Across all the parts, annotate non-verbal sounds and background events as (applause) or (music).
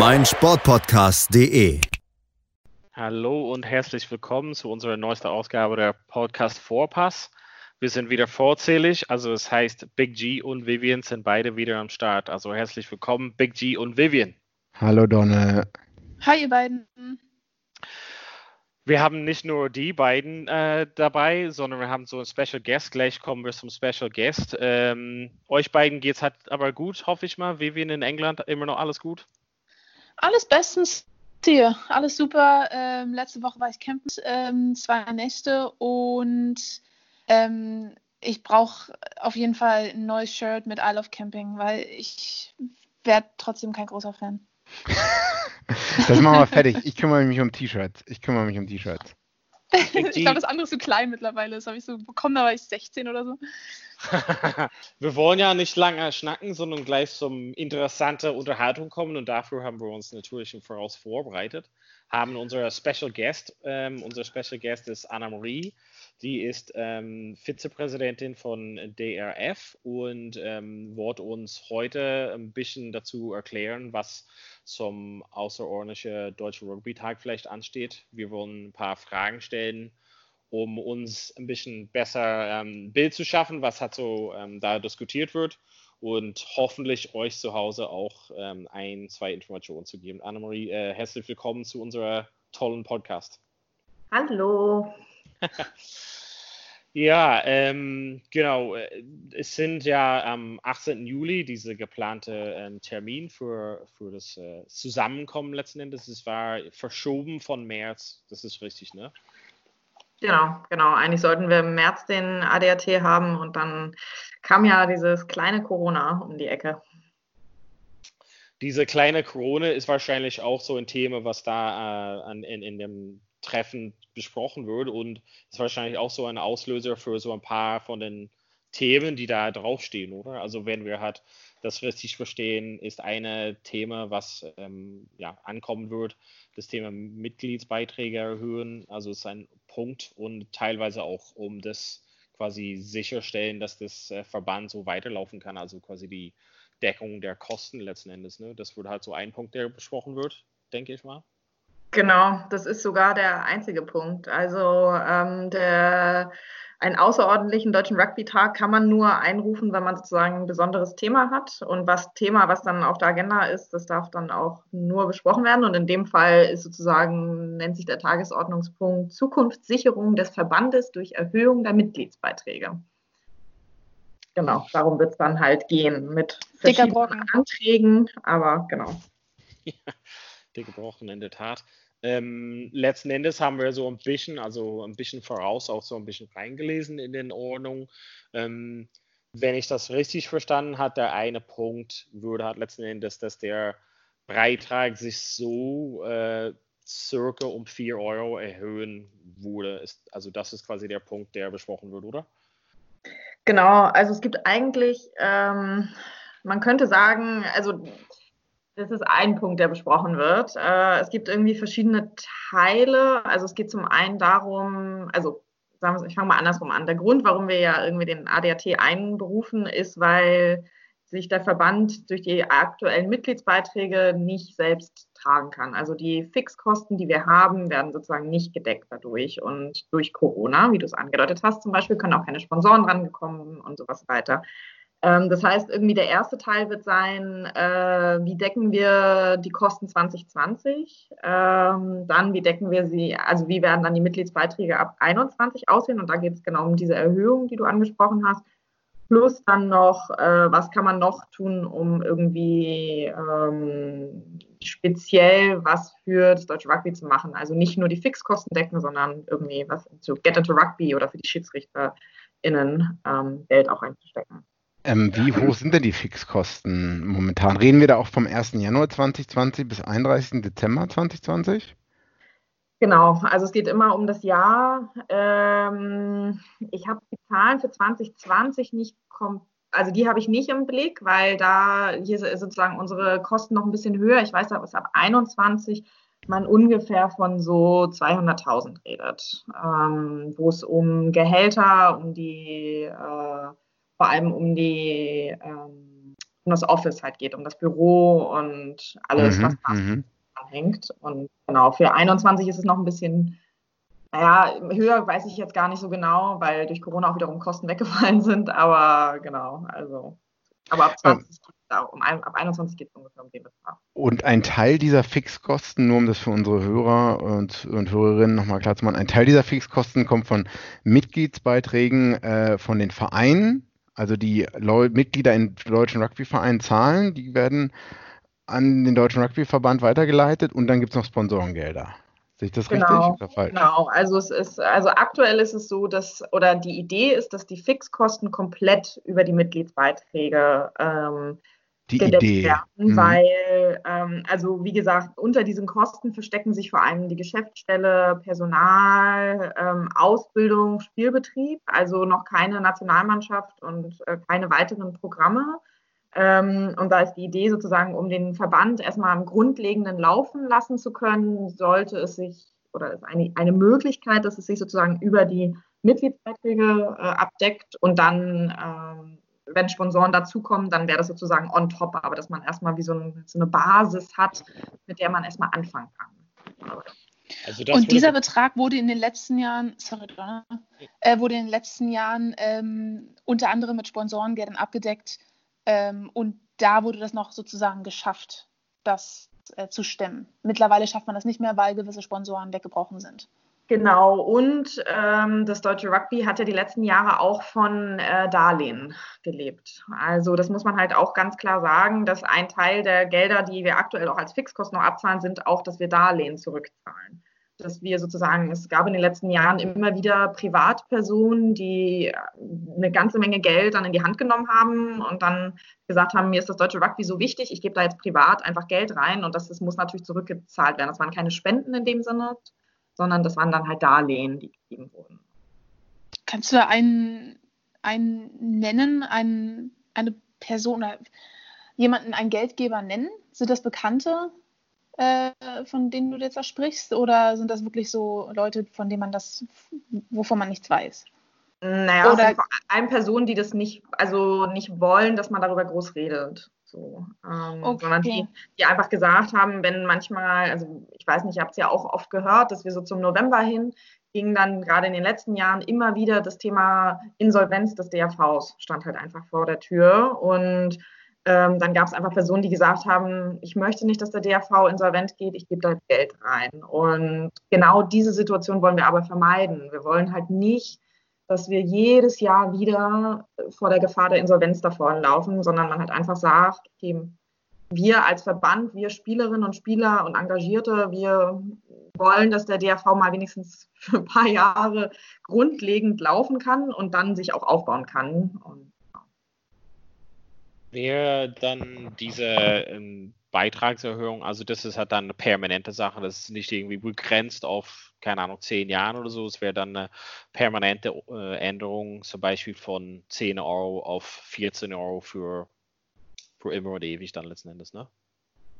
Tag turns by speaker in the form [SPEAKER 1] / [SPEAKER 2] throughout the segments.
[SPEAKER 1] meinsportpodcast.de.
[SPEAKER 2] Hallo und herzlich willkommen zu unserer neuesten Ausgabe der Podcast Vorpass. Wir sind wieder vorzählig, also es heißt Big G und Vivian sind beide wieder am Start. Also herzlich willkommen, Big G und Vivian.
[SPEAKER 3] Hallo Donne.
[SPEAKER 4] Hi ihr beiden.
[SPEAKER 2] Wir haben nicht nur die beiden äh, dabei, sondern wir haben so einen Special Guest. Gleich kommen wir zum Special Guest. Ähm, euch beiden geht es halt aber gut, hoffe ich mal. Vivian in England, immer noch alles gut?
[SPEAKER 4] Alles bestens hier, alles super. Ähm, letzte Woche war ich campen, ähm, zwei Nächte und ähm, ich brauche auf jeden Fall ein neues Shirt mit I Love Camping, weil ich werde trotzdem kein großer Fan. (laughs)
[SPEAKER 3] das machen wir fertig. Ich kümmere mich um T-Shirts. Ich kümmere mich um T-Shirts.
[SPEAKER 4] Ich glaube, das andere ist zu klein mittlerweile. Das habe ich so bekommen, da war ich 16 oder so. (laughs)
[SPEAKER 2] wir wollen ja nicht lange schnacken, sondern gleich zum interessanten Unterhaltung kommen und dafür haben wir uns natürlich im Voraus vorbereitet. Haben unsere Special Guest, ähm, unser Special Guest ist Anna-Marie, die ist ähm, Vizepräsidentin von DRF und ähm, wird uns heute ein bisschen dazu erklären, was zum außerordentlichen Deutschen Rugby-Tag vielleicht ansteht. Wir wollen ein paar Fragen stellen um uns ein bisschen besser ähm, Bild zu schaffen, was hat so ähm, da diskutiert wird und hoffentlich euch zu Hause auch ähm, ein, zwei Informationen zu geben. Annemarie, äh, herzlich willkommen zu unserer tollen Podcast.
[SPEAKER 5] Hallo. (laughs)
[SPEAKER 2] ja, ähm, genau. Äh, es sind ja am 18. Juli diese geplante äh, Termin für, für das äh, Zusammenkommen letzten Endes. Es war verschoben von März. Das ist richtig, ne?
[SPEAKER 5] Genau, genau. Eigentlich sollten wir im März den ADAT haben und dann kam ja dieses kleine Corona um die Ecke.
[SPEAKER 2] Diese kleine Corona ist wahrscheinlich auch so ein Thema, was da äh, an, in, in dem Treffen besprochen wird und ist wahrscheinlich auch so ein Auslöser für so ein paar von den Themen, die da draufstehen, oder? Also wenn wir halt das richtig verstehen, ist ein Thema, was ähm, ja, ankommen wird, das Thema Mitgliedsbeiträge erhöhen. Also ist ein Punkt und teilweise auch um das quasi sicherstellen, dass das äh, Verband so weiterlaufen kann. Also quasi die Deckung der Kosten letzten Endes. Ne? Das wird halt so ein Punkt, der besprochen wird, denke ich mal.
[SPEAKER 5] Genau, das ist sogar der einzige Punkt. Also ähm, der einen außerordentlichen deutschen Rugby-Tag kann man nur einrufen, wenn man sozusagen ein besonderes Thema hat. Und was Thema, was dann auf der Agenda ist, das darf dann auch nur besprochen werden. Und in dem Fall ist sozusagen, nennt sich der Tagesordnungspunkt Zukunftssicherung des Verbandes durch Erhöhung der Mitgliedsbeiträge. Genau, darum wird es dann halt gehen mit verschiedenen Anträgen, aber genau.
[SPEAKER 2] Ja, dicke Brocken in der Tat. Ähm, letzten Endes haben wir so ein bisschen, also ein bisschen voraus auch so ein bisschen reingelesen in den Ordnungen. Ähm, wenn ich das richtig verstanden habe, der eine Punkt würde halt letzten Endes, dass der Beitrag sich so äh, circa um 4 Euro erhöhen würde. Ist, also das ist quasi der Punkt, der besprochen wird, oder?
[SPEAKER 5] Genau, also es gibt eigentlich, ähm, man könnte sagen, also das ist ein Punkt, der besprochen wird. Äh, es gibt irgendwie verschiedene Teile. Also es geht zum einen darum, also sagen wir, ich fange mal andersrum an. Der Grund, warum wir ja irgendwie den ADAT einberufen, ist, weil sich der Verband durch die aktuellen Mitgliedsbeiträge nicht selbst tragen kann. Also die Fixkosten, die wir haben, werden sozusagen nicht gedeckt dadurch. Und durch Corona, wie du es angedeutet hast zum Beispiel, können auch keine Sponsoren rangekommen und sowas weiter. Ähm, das heißt, irgendwie der erste Teil wird sein, äh, wie decken wir die Kosten 2020? Ähm, dann, wie decken wir sie, also wie werden dann die Mitgliedsbeiträge ab 21 aussehen? Und da geht es genau um diese Erhöhung, die du angesprochen hast. Plus dann noch, äh, was kann man noch tun, um irgendwie ähm, speziell was für das deutsche Rugby zu machen. Also nicht nur die Fixkosten decken, sondern irgendwie was zu Get into Rugby oder für die SchiedsrichterInnen ähm, Geld auch einzustecken.
[SPEAKER 3] Ähm, wie hoch sind denn die Fixkosten momentan? Reden wir da auch vom 1. Januar 2020 bis 31. Dezember 2020?
[SPEAKER 5] Genau, also es geht immer um das Jahr. Ähm, ich habe die Zahlen für 2020 nicht komplett also die habe ich nicht im Blick, weil da hier sozusagen unsere Kosten noch ein bisschen höher. Ich weiß, dass ab 21 man ungefähr von so 200.000 redet, ähm, wo es um Gehälter, um die äh, vor allem um die ähm, um das Office halt geht, um das Büro und alles, mhm, was mhm. Hängt. Und genau, für 21 ist es noch ein bisschen, naja, höher weiß ich jetzt gar nicht so genau, weil durch Corona auch wiederum Kosten (laughs) weggefallen sind, aber genau, also aber ab 20 ja. um, ab 21 geht es ungefähr um den Betrag.
[SPEAKER 3] Und ein Teil dieser Fixkosten, nur um das für unsere Hörer und, und Hörerinnen nochmal klar zu machen, ein Teil dieser Fixkosten kommt von Mitgliedsbeiträgen äh, von den Vereinen, also die Leu Mitglieder in deutschen Rugbyvereinen zahlen, die werden an den Deutschen Rugbyverband weitergeleitet und dann gibt es noch Sponsorengelder. Sehe ich das
[SPEAKER 5] genau,
[SPEAKER 3] richtig oder falsch?
[SPEAKER 5] Genau, also es ist, also aktuell ist es so, dass, oder die Idee ist, dass die Fixkosten komplett über die Mitgliedsbeiträge ähm,
[SPEAKER 3] die Idee.
[SPEAKER 5] werden, mhm. weil, ähm, also wie gesagt, unter diesen Kosten verstecken sich vor allem die Geschäftsstelle, Personal, ähm, Ausbildung, Spielbetrieb, also noch keine Nationalmannschaft und äh, keine weiteren Programme. Ähm, und da ist die Idee sozusagen, um den Verband erstmal am Grundlegenden laufen lassen zu können, sollte es sich, oder ist eine, eine Möglichkeit, dass es sich sozusagen über die Mitgliedsbeiträge äh, abdeckt und dann ähm, wenn Sponsoren dazukommen, dann wäre das sozusagen on top, aber dass man erstmal wie so, ein, so eine Basis hat, mit der man erstmal anfangen kann.
[SPEAKER 4] Also und dieser Betrag wurde in den letzten Jahren, sorry, äh, wurde in den letzten Jahren ähm, unter anderem mit Sponsorengeldern abgedeckt ähm, und da wurde das noch sozusagen geschafft, das äh, zu stemmen. Mittlerweile schafft man das nicht mehr, weil gewisse Sponsoren weggebrochen sind.
[SPEAKER 5] Genau, und ähm, das deutsche Rugby hat ja die letzten Jahre auch von äh, Darlehen gelebt. Also das muss man halt auch ganz klar sagen, dass ein Teil der Gelder, die wir aktuell auch als Fixkosten noch abzahlen, sind auch, dass wir Darlehen zurückzahlen. Dass wir sozusagen, es gab in den letzten Jahren immer wieder Privatpersonen, die eine ganze Menge Geld dann in die Hand genommen haben und dann gesagt haben, mir ist das deutsche Rugby so wichtig, ich gebe da jetzt privat einfach Geld rein und das, das muss natürlich zurückgezahlt werden. Das waren keine Spenden in dem Sinne, sondern das waren dann halt Darlehen, die gegeben wurden.
[SPEAKER 4] Kannst du einen, einen nennen, einen, eine Person, jemanden, einen Geldgeber nennen? Sind das Bekannte, äh, von denen du jetzt da sprichst, oder sind das wirklich so Leute, von denen man das, wovon man nichts weiß?
[SPEAKER 5] Naja, oder vor allem Personen, die das nicht, also nicht wollen, dass man darüber groß redet. So, ähm, okay. Sondern die, die einfach gesagt haben, wenn manchmal, also ich weiß nicht, ihr habt es ja auch oft gehört, dass wir so zum November hin ging dann gerade in den letzten Jahren immer wieder das Thema Insolvenz des DRVs stand halt einfach vor der Tür und ähm, dann gab es einfach Personen, die gesagt haben, ich möchte nicht, dass der DRV insolvent geht, ich gebe da Geld rein. Und genau diese Situation wollen wir aber vermeiden. Wir wollen halt nicht dass wir jedes Jahr wieder vor der Gefahr der Insolvenz davon laufen, sondern man halt einfach sagt, okay, wir als Verband, wir Spielerinnen und Spieler und Engagierte, wir wollen, dass der DRV mal wenigstens für ein paar Jahre grundlegend laufen kann und dann sich auch aufbauen kann. Und.
[SPEAKER 2] Wäre dann diese ähm, Beitragserhöhung, also das ist halt dann eine permanente Sache, das ist nicht irgendwie begrenzt auf, keine Ahnung, zehn Jahren oder so, es wäre dann eine permanente äh, Änderung, zum Beispiel von 10 Euro auf 14 Euro für, für immer und ewig dann letzten Endes, ne?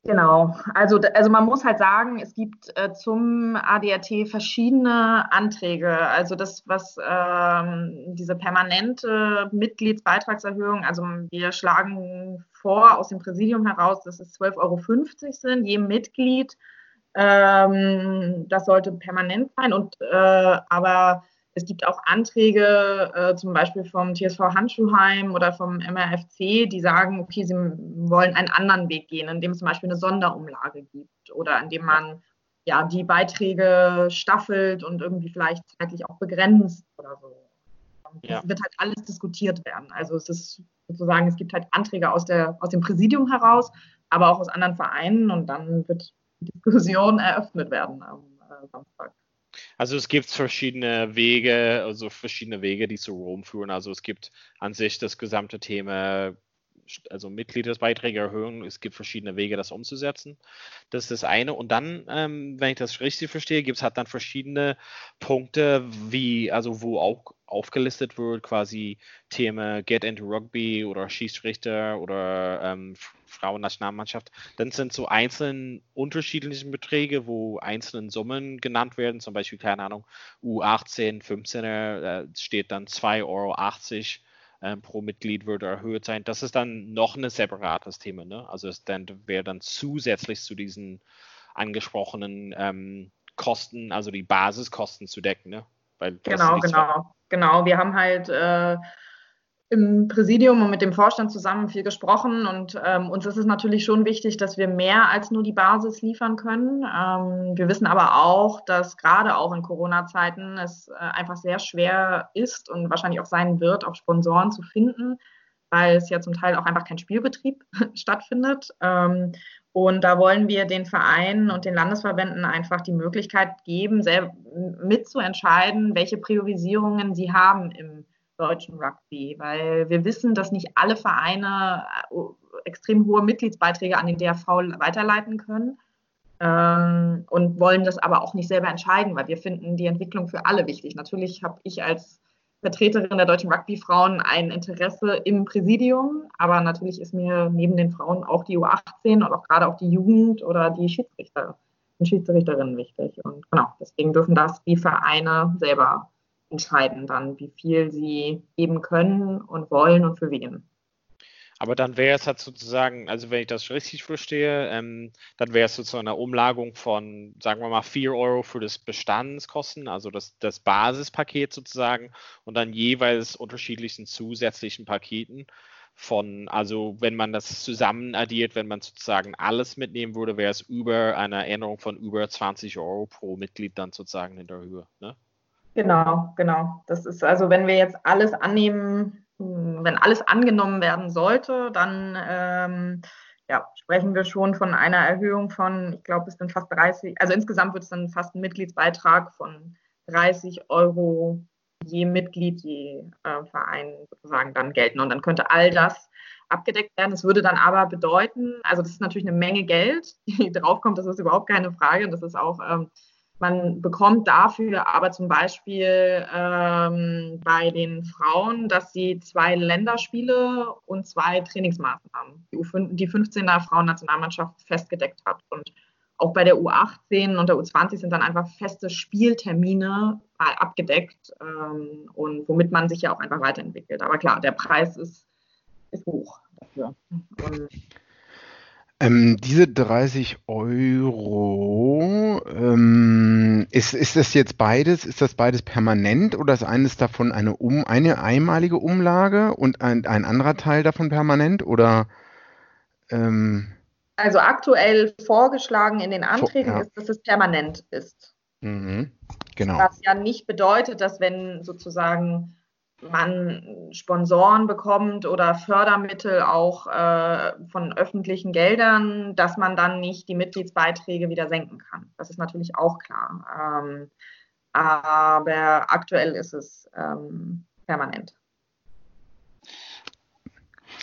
[SPEAKER 5] Genau, also, also man muss halt sagen, es gibt äh, zum ADRT verschiedene Anträge. Also das, was ähm, diese permanente Mitgliedsbeitragserhöhung, also wir schlagen vor aus dem Präsidium heraus, dass es 12,50 Euro sind, je Mitglied. Ähm, das sollte permanent sein. Und äh, aber Es gibt auch Anträge, äh, zum Beispiel vom TSV Handschuhheim oder vom MRFC, die sagen, okay, sie wollen einen anderen Weg gehen, indem es zum Beispiel eine Sonderumlage gibt oder indem man ja die Beiträge staffelt und irgendwie vielleicht zeitlich auch begrenzt oder so. Ja. Das wird halt alles diskutiert werden. Also es ist sozusagen, es gibt halt Anträge aus, der, aus dem Präsidium heraus, aber auch aus anderen Vereinen und dann wird die Diskussion (laughs) eröffnet werden am äh, Samstag.
[SPEAKER 2] Also es gibt verschiedene Wege, also verschiedene Wege, die zu Rom führen. Also es gibt an sich das gesamte Thema, also Mitgliedsbeiträge erhöhen. Es gibt verschiedene Wege, das umzusetzen. Das ist das eine. Und dann, ähm, wenn ich das richtig verstehe, gibt es halt dann verschiedene Punkte, wie, also wo auch aufgelistet wird, quasi Themen Get into Rugby oder Schiedsrichter oder ähm, Frauennationalmannschaft, dann sind so einzelne unterschiedliche Beträge, wo einzelne Summen genannt werden, zum Beispiel, keine Ahnung, U18, 15er, äh, steht dann 2,80 Euro ähm, pro Mitglied würde erhöht sein. Das ist dann noch ein separates Thema, ne? Also es dann wäre dann zusätzlich zu diesen angesprochenen ähm, Kosten, also die Basiskosten zu decken, ne?
[SPEAKER 5] Weil genau, genau, genau. Wir haben halt äh, im Präsidium und mit dem Vorstand zusammen viel gesprochen und ähm, uns ist es natürlich schon wichtig, dass wir mehr als nur die Basis liefern können. Ähm, wir wissen aber auch, dass gerade auch in Corona-Zeiten es äh, einfach sehr schwer ist und wahrscheinlich auch sein wird, auch Sponsoren zu finden, weil es ja zum Teil auch einfach kein Spielbetrieb (laughs) stattfindet. Ähm, und da wollen wir den Vereinen und den Landesverbänden einfach die Möglichkeit geben, mitzuentscheiden, welche Priorisierungen sie haben im deutschen Rugby, weil wir wissen, dass nicht alle Vereine äh, extrem hohe Mitgliedsbeiträge an den DRV weiterleiten können ähm, und wollen das aber auch nicht selber entscheiden, weil wir finden die Entwicklung für alle wichtig. Natürlich habe ich als Vertreterin der deutschen Rugby-Frauen ein Interesse im Präsidium, aber natürlich ist mir neben den Frauen auch die U18 und auch gerade auch die Jugend oder die Schiedsrichter und Schiedsrichterinnen wichtig. Und genau, deswegen dürfen das die Vereine selber entscheiden dann, wie viel sie geben können und wollen und für wen.
[SPEAKER 2] Aber dann wäre es halt sozusagen, also wenn ich das richtig verstehe, ähm, dann wäre es sozusagen eine Umlagung von, sagen wir mal, 4 Euro für das Bestandskosten, also das, das Basispaket sozusagen, und dann jeweils unterschiedlichen zusätzlichen Paketen von, also wenn man das zusammen addiert, wenn man sozusagen alles mitnehmen würde, wäre es über eine Änderung von über 20 Euro pro Mitglied dann sozusagen in der Höhe. Ne?
[SPEAKER 5] Genau, genau. Das ist also, wenn wir jetzt alles annehmen, hm, wenn alles angenommen werden sollte, dann ähm, ja, sprechen wir schon von einer Erhöhung von, ich glaube, es sind fast 30, also insgesamt wird es dann fast ein Mitgliedsbeitrag von 30 Euro je Mitglied, je äh, Verein sozusagen dann gelten. Und dann könnte all das abgedeckt werden. Es würde dann aber bedeuten, also das ist natürlich eine Menge Geld, (laughs) die draufkommt, das ist überhaupt keine Frage. Und das ist auch ähm, man bekommt dafür aber zum Beispiel ähm, bei den Frauen, dass sie zwei Länderspiele und zwei Trainingsmaßnahmen, die, U5, die 15er Frauennationalmannschaft festgedeckt hat. Und auch bei der U18 und der U20 sind dann einfach feste Spieltermine abgedeckt ähm, und womit man sich ja auch einfach weiterentwickelt. Aber klar, der Preis ist, ist hoch dafür.
[SPEAKER 3] Ähm, diese 30 Euro, ist, ist das jetzt beides, ist das beides permanent oder ist eines davon eine, um, eine einmalige Umlage und ein, ein anderer Teil davon permanent oder?
[SPEAKER 5] Ähm, also aktuell vorgeschlagen in den Anträgen ja. ist, dass es permanent ist.
[SPEAKER 3] Mhm, genau.
[SPEAKER 5] Was ja nicht bedeutet, dass wenn sozusagen man Sponsoren bekommt oder Fördermittel auch äh, von öffentlichen Geldern, dass man dann nicht die Mitgliedsbeiträge wieder senken kann. Das ist natürlich auch klar. Ähm, aber aktuell ist es ähm, permanent.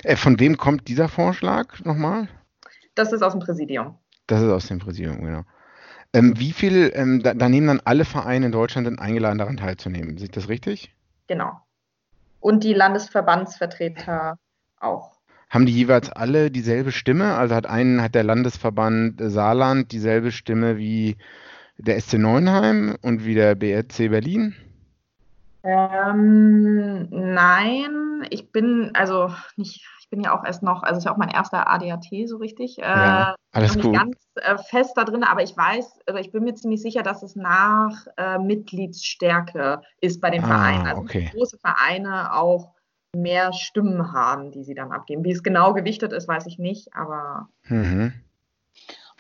[SPEAKER 3] Äh, von wem kommt dieser Vorschlag nochmal?
[SPEAKER 5] Das ist aus dem Präsidium.
[SPEAKER 3] Das ist aus dem Präsidium, genau. Ähm, wie viel, ähm, da, da, nehmen dann alle Vereine in Deutschland eingeladen, daran teilzunehmen. Sieht das richtig?
[SPEAKER 5] Genau und die Landesverbandsvertreter auch.
[SPEAKER 3] Haben die jeweils alle dieselbe Stimme? Also hat einen, hat der Landesverband Saarland dieselbe Stimme wie der SC Neuenheim und wie der BRC Berlin?
[SPEAKER 5] Ähm, nein, ich bin, also nicht, ich bin ja auch erst noch, also ist ja auch mein erster ADAT so richtig.
[SPEAKER 3] Ja, äh, alles
[SPEAKER 5] noch
[SPEAKER 3] gut.
[SPEAKER 5] nicht ganz äh, fest da drin, aber ich weiß, also ich bin mir ziemlich sicher, dass es nach äh, Mitgliedsstärke ist bei den
[SPEAKER 3] Ah,
[SPEAKER 5] Vereinen. Also
[SPEAKER 3] okay.
[SPEAKER 5] große Vereine auch mehr Stimmen haben, die sie dann abgeben. Wie es genau gewichtet ist, weiß ich nicht, aber
[SPEAKER 3] Mhm.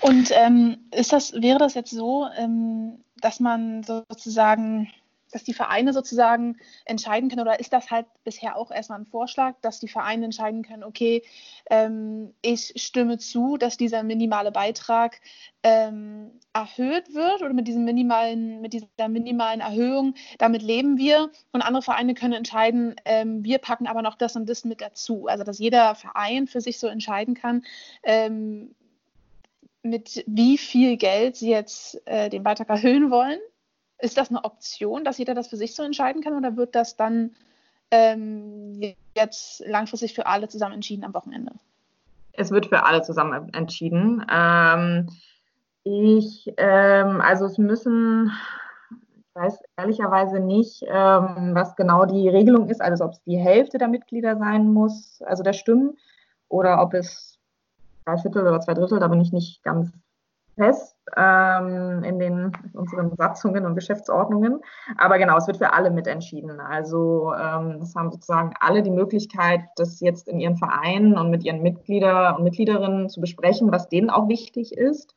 [SPEAKER 4] Und ähm, ist das, wäre das jetzt so, ähm, dass man sozusagen, dass die Vereine sozusagen entscheiden können, oder ist das halt bisher auch erstmal ein Vorschlag, dass die Vereine entscheiden können, okay, ähm, ich stimme zu, dass dieser minimale Beitrag ähm, erhöht wird oder mit diesem minimalen, mit dieser minimalen Erhöhung, damit leben wir und andere Vereine können entscheiden, ähm, wir packen aber noch das und das mit dazu. Also dass jeder Verein für sich so entscheiden kann, ähm, mit wie viel Geld sie jetzt äh, den Beitrag erhöhen wollen. Ist das eine Option, dass jeder das für sich so entscheiden kann oder wird das dann ähm, jetzt langfristig für alle zusammen entschieden am Wochenende?
[SPEAKER 5] es wird für alle zusammen entschieden. Ähm, ich, ähm, also es müssen, ich weiß ehrlicherweise nicht, ähm, was genau die Regelung ist, also ob es die Hälfte der Mitglieder sein muss, also der Stimmen, oder ob es drei Viertel oder zwei Drittel, da bin ich nicht ganz fest ähm, in den in unseren Satzungen und Geschäftsordnungen. Aber genau, es wird für alle mitentschieden. Also ähm, es haben sozusagen alle die Möglichkeit, das jetzt in ihren Vereinen und mit ihren Mitglieder und Mitgliederinnen zu besprechen, was denen auch wichtig ist.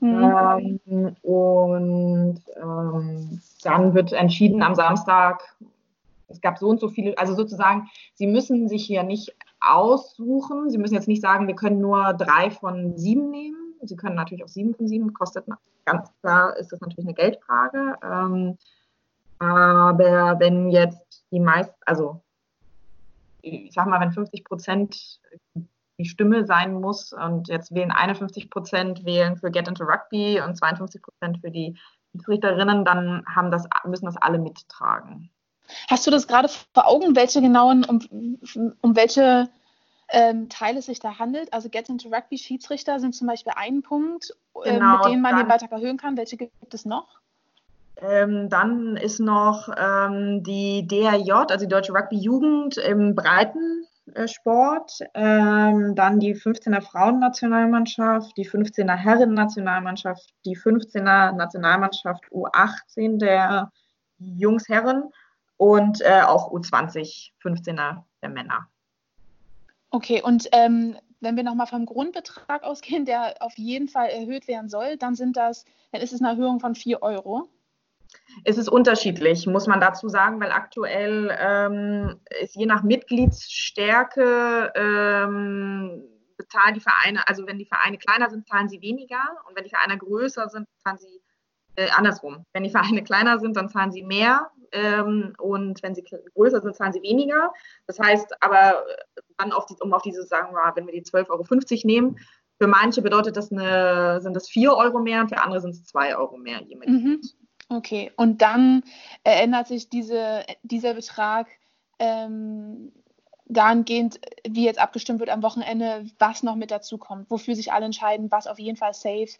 [SPEAKER 4] Mhm.
[SPEAKER 5] Ähm, und ähm, dann wird entschieden am Samstag, es gab so und so viele, also sozusagen, Sie müssen sich hier nicht aussuchen. Sie müssen jetzt nicht sagen, wir können nur drei von sieben nehmen. Sie können natürlich auch sieben von sieben, kostet ganz klar, ist das natürlich eine Geldfrage. Ähm, aber wenn jetzt die meisten, also ich sag mal, wenn 50 Prozent die Stimme sein muss und jetzt wählen 51 Prozent wählen für Get into Rugby und 52 Prozent für die Schiedsrichterinnen, dann haben das, müssen das alle mittragen.
[SPEAKER 4] Hast du das gerade vor Augen, welche genauen, um, um welche ähm, Teile sich da handelt? Also Get into Rugby Schiedsrichter sind zum Beispiel ein Punkt, äh,
[SPEAKER 5] Genau,
[SPEAKER 4] mit dem man den Beitrag erhöhen kann. Welche gibt es noch?
[SPEAKER 5] Ähm, dann ist noch ähm, die DRJ, also die Deutsche Rugby-Jugend im Breitensport. Ähm, dann die 15er Frauennationalmannschaft, die 15er Herren-Nationalmannschaft, die 15er Nationalmannschaft U18 der Jungs Herren und äh, auch U20 15er der Männer.
[SPEAKER 4] Okay, und ähm, wenn wir nochmal vom Grundbetrag ausgehen, der auf jeden Fall erhöht werden soll, dann sind das, dann ist es eine Erhöhung von 4 Euro.
[SPEAKER 5] Es ist unterschiedlich, muss man dazu sagen, weil aktuell ähm, ist je nach Mitgliedsstärke ähm, bezahlen die Vereine, also wenn die Vereine kleiner sind, zahlen sie weniger und wenn die Vereine größer sind, zahlen sie äh, andersrum. Wenn die Vereine (laughs) kleiner sind, dann zahlen sie mehr ähm, und wenn sie größer sind, zahlen sie weniger. Das heißt aber, dann auf die, um auf diese, sagen wir, wenn wir die 12,50 Euro nehmen, für manche bedeutet das eine, sind das 4 Euro mehr und für andere sind es 2 Euro mehr.
[SPEAKER 4] Mhm. Okay, und dann ändert sich diese, dieser Betrag ähm, dahingehend, wie jetzt abgestimmt wird am Wochenende, was noch mit dazu kommt, wofür sich alle entscheiden, was auf jeden Fall safe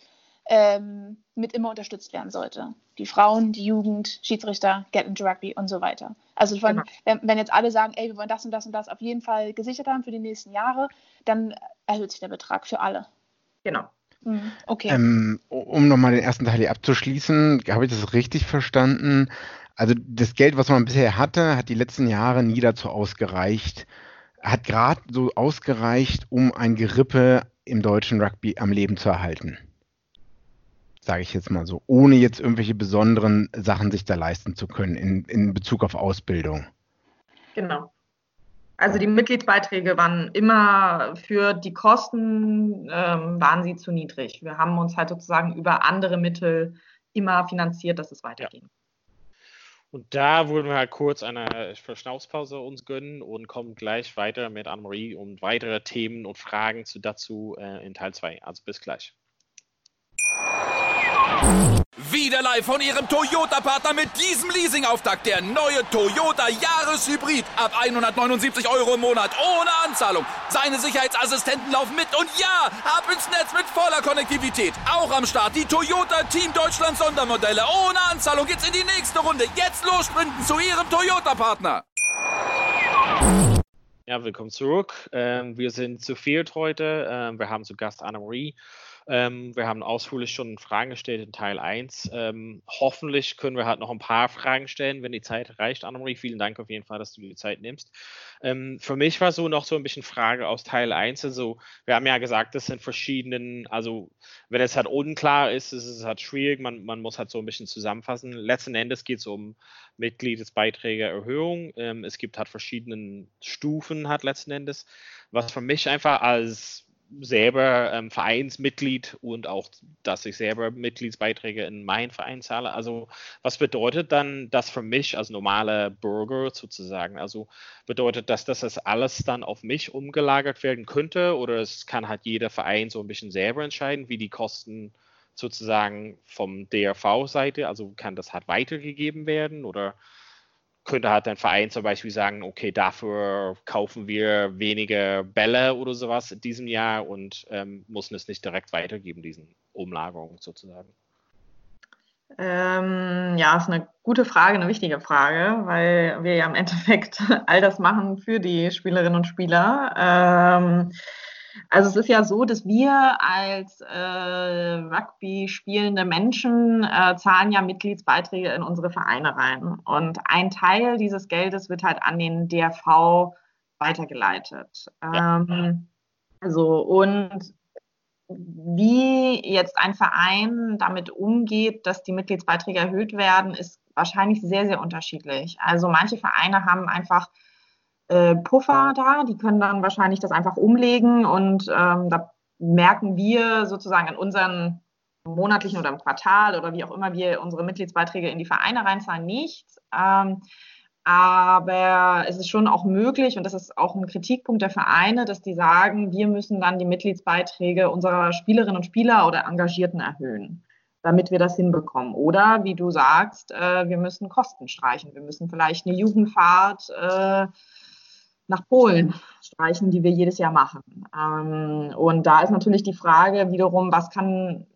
[SPEAKER 4] ähm, mit immer unterstützt werden sollte. Die Frauen, die Jugend, Schiedsrichter, Get into Rugby und so weiter. Also von,
[SPEAKER 5] Genau.
[SPEAKER 4] wenn, wenn jetzt alle sagen, ey, wir wollen das und das und das auf jeden Fall gesichert haben für die nächsten Jahre, dann erhöht sich der Betrag für alle.
[SPEAKER 5] Genau.
[SPEAKER 4] Mhm. Okay.
[SPEAKER 3] Ähm, um nochmal den ersten Teil hier abzuschließen, habe ich das richtig verstanden? Also das Geld, was man bisher hatte, hat die letzten Jahre nie dazu ausgereicht, hat gerade so ausgereicht, um ein Gerippe im deutschen Rugby am Leben zu erhalten. Sage ich jetzt mal so, ohne jetzt irgendwelche besonderen Sachen sich da leisten zu können in, in Bezug auf Ausbildung.
[SPEAKER 5] Genau. Also die Mitgliedsbeiträge waren immer für die Kosten ähm, waren sie zu niedrig. Wir haben uns halt sozusagen über andere Mittel immer finanziert, dass es weiterging.
[SPEAKER 2] Und da würden wir halt kurz eine Verschnaufspause uns gönnen und kommen gleich weiter mit Annemarie und weitere Themen und Fragen zu dazu äh, in Teil 2. Also bis gleich.
[SPEAKER 6] Wieder live von Ihrem Toyota-Partner mit diesem Leasing-Auftakt. Der neue Toyota Jahreshybrid. Ab 179 Euro im Monat. Ohne Anzahlung. Seine Sicherheitsassistenten laufen mit. Und ja, ab ins Netz mit voller Konnektivität. Auch am Start die Toyota Team Deutschland Sondermodelle. Ohne Anzahlung geht's in die nächste Runde. Jetzt los sprinten zu Ihrem Toyota-Partner.
[SPEAKER 2] Ja, willkommen zurück. Ähm, wir sind zu viert heute. Ähm, wir haben zu Gast Anna-Marie. Ähm, wir haben ausführlich schon Fragen gestellt in Teil 1. Ähm, hoffentlich können wir halt noch ein paar Fragen stellen, wenn die Zeit reicht. Annemarie, vielen Dank auf jeden Fall, dass du die Zeit nimmst. Ähm, für mich war so noch so ein bisschen Frage aus Teil 1. Also, wir haben ja gesagt, das sind verschiedenen, also wenn es halt unklar ist, ist es halt schwierig. Man, man muss halt so ein bisschen zusammenfassen. Letzten Endes geht es um Mitgliedsbeiträgeerhöhung. Ähm, es gibt halt verschiedene Stufen halt letzten Endes. Was für mich einfach als selber ähm, Vereinsmitglied und auch, dass ich selber Mitgliedsbeiträge in meinen Verein zahle. Also was bedeutet dann das für mich als normaler Bürger sozusagen? Also bedeutet das, dass das alles dann auf mich umgelagert werden könnte oder es kann halt jeder Verein so ein bisschen selber entscheiden, wie die Kosten sozusagen vom DRV-Seite, also kann das halt weitergegeben werden oder könnte halt ein Verein zum Beispiel sagen, okay, dafür kaufen wir weniger Bälle oder sowas in diesem Jahr und ähm, müssen es nicht direkt weitergeben, diesen Umlagerungen sozusagen.
[SPEAKER 5] Ähm, ja, ist eine gute Frage, eine wichtige Frage, weil wir ja im Endeffekt (laughs) all das machen für die Spielerinnen und Spieler. Ähm, also es ist ja so, dass wir als äh, Rugby spielende Menschen äh, zahlen ja Mitgliedsbeiträge in unsere Vereine rein. Und ein Teil dieses Geldes wird halt an den DRV weitergeleitet. Ähm, also und wie jetzt ein Verein damit umgeht, dass die Mitgliedsbeiträge erhöht werden, ist wahrscheinlich sehr, sehr unterschiedlich. Also manche Vereine haben einfach äh, Puffer da, die können dann wahrscheinlich das einfach umlegen und ähm, da merken wir sozusagen in unseren monatlichen oder im Quartal oder wie auch immer wir unsere Mitgliedsbeiträge in die Vereine reinzahlen, nichts. Ähm, aber es ist schon auch möglich, und das ist auch ein Kritikpunkt der Vereine, dass die sagen, wir müssen dann die Mitgliedsbeiträge unserer Spielerinnen und Spieler oder Engagierten erhöhen, damit wir das hinbekommen. Oder wie du sagst, äh, wir müssen Kosten streichen. Wir müssen vielleicht eine Jugendfahrt äh, nach Polen streichen, die wir jedes Jahr machen. Ähm, und da ist natürlich die Frage wiederum, was kann,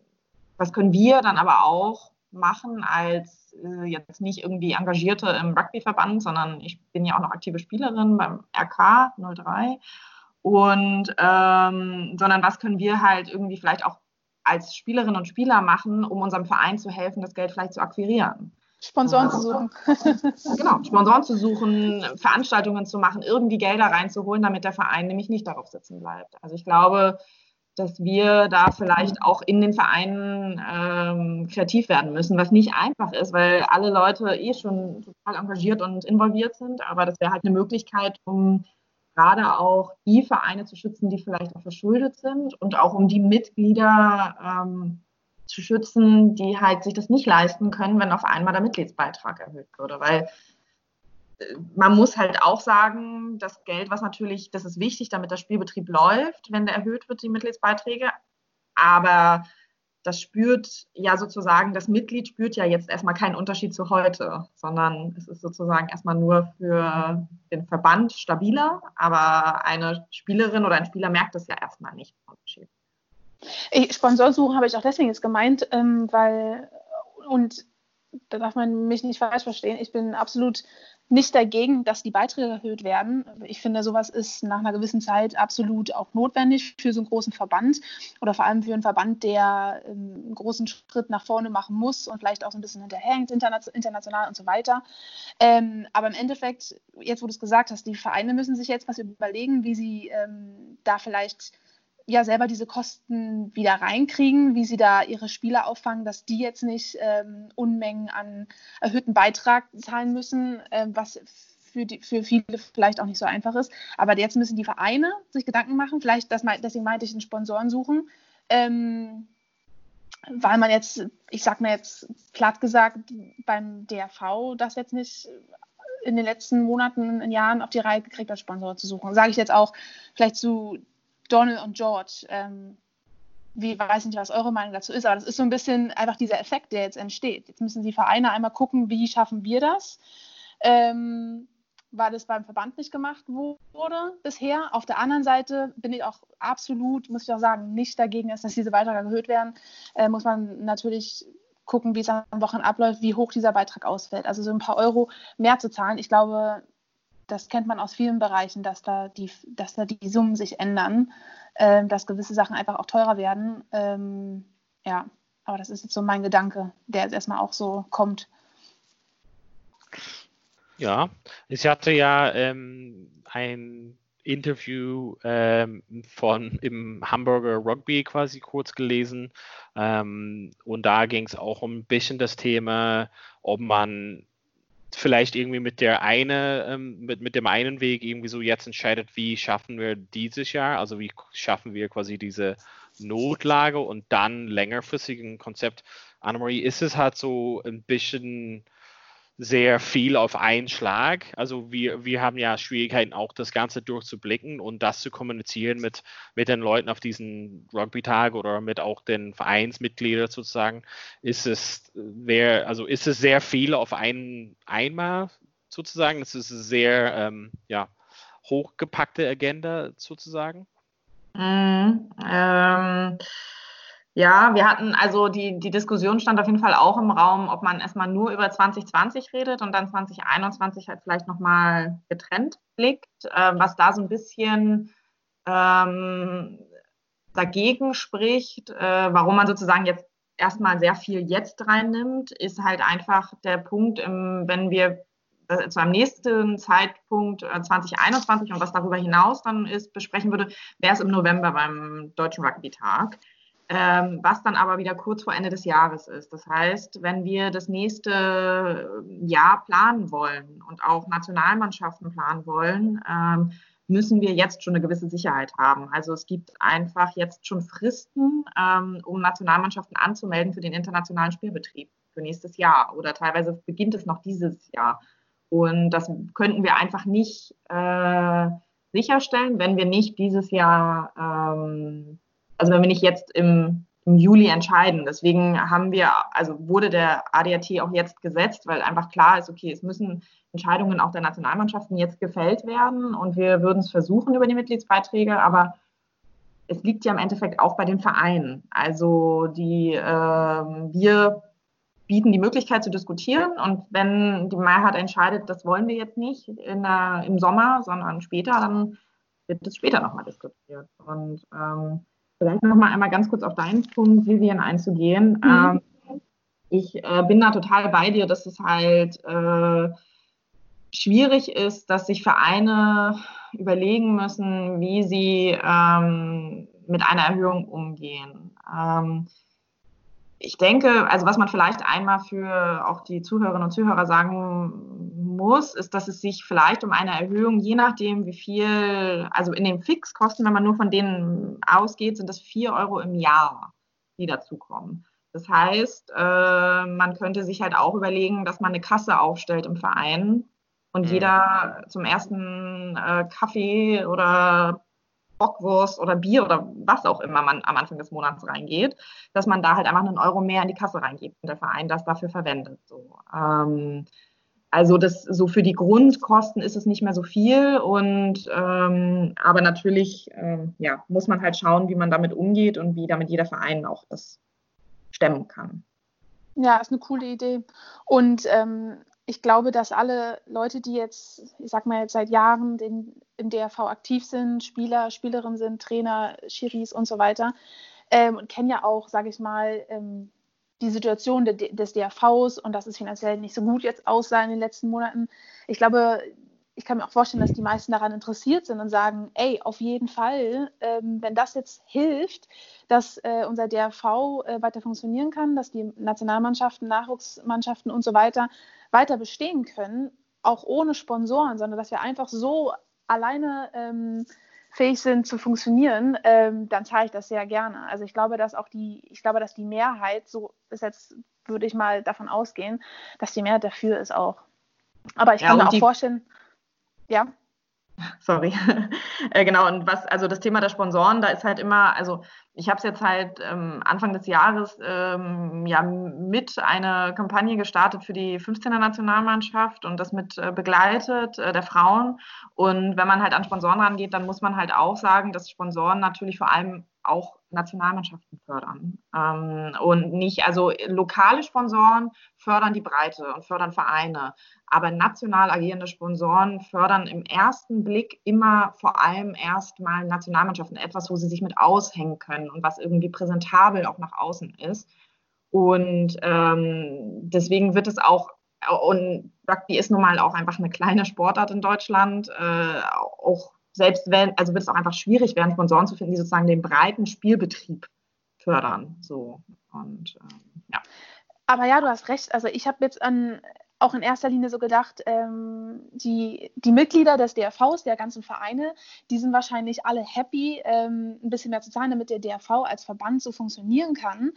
[SPEAKER 5] was können wir dann aber auch machen als äh, jetzt nicht irgendwie Engagierte im Rugbyverband, sondern ich bin ja auch noch aktive Spielerin beim RK 03. Und ähm, sondern was können wir halt irgendwie vielleicht auch als Spielerinnen und Spieler machen, um unserem Verein zu helfen, das Geld vielleicht zu akquirieren.
[SPEAKER 4] Sponsoren zu suchen.
[SPEAKER 5] genau, Sponsoren zu suchen, Veranstaltungen zu machen, irgendwie Gelder reinzuholen, damit der Verein nämlich nicht darauf sitzen bleibt. Also ich glaube, dass wir da vielleicht auch in den Vereinen ähm, kreativ werden müssen, was nicht einfach ist, weil alle Leute eh schon total engagiert und involviert sind. Aber das wäre halt eine Möglichkeit, um gerade auch die Vereine zu schützen, die vielleicht auch verschuldet sind und auch um die Mitglieder ähm, zu schützen, die halt sich das nicht leisten können, wenn auf einmal der Mitgliedsbeitrag erhöht würde. Weil äh, man muss halt auch sagen, das Geld, was natürlich, das ist wichtig, damit der Spielbetrieb läuft, wenn der erhöht wird, die Mitgliedsbeiträge. Aber das spürt ja sozusagen, das Mitglied spürt ja jetzt erstmal keinen Unterschied zu heute, sondern es ist sozusagen erstmal nur für den Verband stabiler, aber eine Spielerin oder ein Spieler merkt das ja erstmal nicht, den Unterschied.
[SPEAKER 4] Sponsorsuchen habe ich auch deswegen jetzt gemeint, ähm, weil, und da darf man mich nicht falsch verstehen, ich bin absolut nicht dagegen, dass die Beiträge erhöht werden. Ich finde, sowas ist nach einer gewissen Zeit absolut auch notwendig für so einen großen Verband oder vor allem für einen Verband, der ähm, einen großen Schritt nach vorne machen muss und vielleicht auch so ein bisschen hinterherhängt, international und so weiter. Ähm, aber im Endeffekt, jetzt wo du es gesagt hast, die Vereine müssen sich jetzt was überlegen, wie sie ähm, da vielleicht ja selber diese Kosten wieder reinkriegen, wie sie da ihre Spieler auffangen, dass die jetzt nicht ähm, Unmengen an erhöhten Beitrag zahlen müssen, äh, was für, die, für viele vielleicht auch nicht so einfach ist. Aber jetzt müssen die Vereine sich Gedanken machen, vielleicht, das, deswegen meinte ich, einen Sponsoren suchen. Ähm, weil man jetzt, ich sag mir jetzt platt gesagt, beim DRV das jetzt nicht in den letzten Monaten, in Jahren auf die Reihe gekriegt hat, Sponsoren zu suchen. Sage ich jetzt auch vielleicht zu Donald und George. Ähm, wie weiß nicht, was eure Meinung dazu ist, aber das ist so ein bisschen einfach dieser Effekt, der jetzt entsteht. Jetzt müssen die Vereine einmal gucken, wie schaffen wir das, ähm, weil es beim Verband nicht gemacht wurde bisher. Auf der anderen Seite bin ich auch absolut, muss ich auch sagen, nicht dagegen, dass diese Beiträge erhöht werden. Äh, muss man natürlich gucken, wie es am Wochen abläuft, wie hoch dieser Beitrag ausfällt. Also so ein paar Euro mehr zu zahlen. Ich glaube, das kennt man aus vielen Bereichen, dass da die, dass da die Summen sich ändern, äh, dass gewisse Sachen einfach auch teurer werden. Ähm, ja, aber das ist jetzt so mein Gedanke, der jetzt erstmal auch so kommt.
[SPEAKER 2] Ja, ich hatte ja ähm, ein Interview ähm, von im Hamburger Rugby quasi kurz gelesen ähm, und da ging es auch um ein bisschen das Thema, ob man vielleicht irgendwie mit der eine, ähm, mit, mit dem einen Weg irgendwie so jetzt entscheidet, wie schaffen wir dieses Jahr, also wie schaffen wir quasi diese Notlage und dann längerfristig ein Konzept. Annemarie, ist es halt so ein bisschen sehr viel auf einen Schlag. Also wir, wir haben ja Schwierigkeiten, auch das Ganze durchzublicken und das zu kommunizieren mit, mit den Leuten auf diesen Rugby-Tag oder mit auch den Vereinsmitgliedern sozusagen. Ist es, wer, also ist es sehr viel auf einen einmal sozusagen? Es ist eine sehr ähm, ja, hochgepackte Agenda sozusagen.
[SPEAKER 5] Mm, ähm ja, wir hatten also die, die Diskussion stand auf jeden Fall auch im Raum, ob man erstmal nur über 2020 redet und dann 2021 halt vielleicht nochmal getrennt blickt, äh, was da so ein bisschen ähm, dagegen spricht, äh, warum man sozusagen jetzt erstmal sehr viel jetzt reinnimmt, ist halt einfach der Punkt, im, wenn wir äh, zu einem nächsten Zeitpunkt äh, 2021 und was darüber hinaus dann ist, besprechen würde, wäre es im November beim Deutschen Rugby-Tag ähm, was dann aber wieder kurz vor Ende des Jahres ist. Das heißt, wenn wir das nächste äh, Jahr planen wollen und auch Nationalmannschaften planen wollen, ähm, müssen wir jetzt schon eine gewisse Sicherheit haben. Also es gibt einfach jetzt schon Fristen, ähm, um Nationalmannschaften anzumelden für den internationalen Spielbetrieb für nächstes Jahr oder teilweise beginnt es noch dieses Jahr. Und das könnten wir einfach nicht äh, sicherstellen, wenn wir nicht dieses Jahr ähm, also wenn wir nicht jetzt im, im Juli entscheiden. Deswegen haben wir, also wurde der ADAT auch jetzt gesetzt, weil einfach klar ist, okay, es müssen Entscheidungen auch der Nationalmannschaften jetzt gefällt werden und wir würden es versuchen über die Mitgliedsbeiträge, aber es liegt ja im Endeffekt auch bei den Vereinen. Also die, äh, wir bieten die Möglichkeit zu diskutieren und wenn die Mehrheit entscheidet, das wollen wir jetzt nicht der, im Sommer, sondern später, dann wird es später nochmal diskutiert. Und ähm, Vielleicht noch mal einmal ganz kurz auf deinen Punkt, Vivian, einzugehen. Mhm. Ähm, ich äh, bin da total bei dir, dass es halt äh, schwierig ist, dass sich Vereine überlegen müssen, wie sie ähm, mit einer Erhöhung umgehen. Ähm, ich denke, also was man vielleicht einmal für auch die Zuhörerinnen und Zuhörer sagen muss, ist, dass es sich vielleicht um eine Erhöhung, je nachdem wie viel, also in den Fixkosten, wenn man nur von denen ausgeht, sind das vier Euro im Jahr, die dazukommen. Das heißt, äh, man könnte sich halt auch überlegen, dass man eine Kasse aufstellt im Verein und mhm. jeder zum ersten äh, Kaffee oder Bockwurst oder Bier oder was auch immer man am Anfang des Monats reingeht, dass man da halt einfach einen Euro mehr in die Kasse reingibt und der Verein das dafür verwendet. So. Ähm, also das so für die Grundkosten ist es nicht mehr so viel und ähm, aber natürlich ähm, ja, muss man halt schauen, wie man damit umgeht und wie damit jeder Verein auch das stemmen kann.
[SPEAKER 4] Ja, ist eine coole Idee. Und ähm, ich glaube, dass alle Leute, die jetzt, ich sag mal jetzt seit Jahren den, im DRV aktiv sind, Spieler, Spielerinnen sind, Trainer, Schiris und so weiter, ähm, und kennen ja auch, sage ich mal, ähm, die Situation de, des DRVs und dass es finanziell nicht so gut jetzt aussah in den letzten Monaten. Ich glaube, ich kann mir auch vorstellen, dass die meisten daran interessiert sind und sagen, ey, auf jeden Fall, ähm, wenn das jetzt hilft, dass äh, unser DRV äh, weiter funktionieren kann, dass die Nationalmannschaften, Nachwuchsmannschaften und so weiter weiter bestehen können, auch ohne Sponsoren, sondern dass wir einfach so alleine ähm, fähig sind zu funktionieren, ähm, dann zahle ich das sehr gerne. Also ich glaube, dass auch die, ich glaube, dass die Mehrheit, so ist jetzt, würde ich mal davon ausgehen, dass die Mehrheit dafür ist auch. Aber ich ja, kann mir auch vorstellen, ja.
[SPEAKER 5] Sorry. (laughs) äh, genau, und was, also das Thema der Sponsoren, da ist halt immer, also ich habe es jetzt halt ähm, Anfang des Jahres ähm, ja mit eine Kampagne gestartet für die 15er Nationalmannschaft und das mit äh, begleitet äh, der Frauen. Und wenn man halt an Sponsoren rangeht, dann muss man halt auch sagen, dass Sponsoren natürlich vor allem auch Nationalmannschaften fördern. Ähm, und nicht, also lokale Sponsoren fördern die Breite und fördern Vereine. Aber national agierende Sponsoren fördern im ersten Blick immer vor allem erstmal Nationalmannschaften, etwas, wo sie sich mit aushängen können und was irgendwie präsentabel auch nach außen ist. Und ähm, deswegen wird es auch, und Rugby ist nun mal auch einfach eine kleine Sportart in Deutschland, äh, auch selbst wenn, also wird es auch einfach schwierig werden, Sponsoren zu finden, die sozusagen den breiten Spielbetrieb fördern. So und ähm, ja.
[SPEAKER 4] Aber ja, du hast recht. Also ich habe jetzt an auch in erster Linie so gedacht, ähm, die, die Mitglieder des DRVs, der ganzen Vereine, die sind wahrscheinlich alle happy, ähm, ein bisschen mehr zu zahlen, damit der DRV als Verband so funktionieren kann.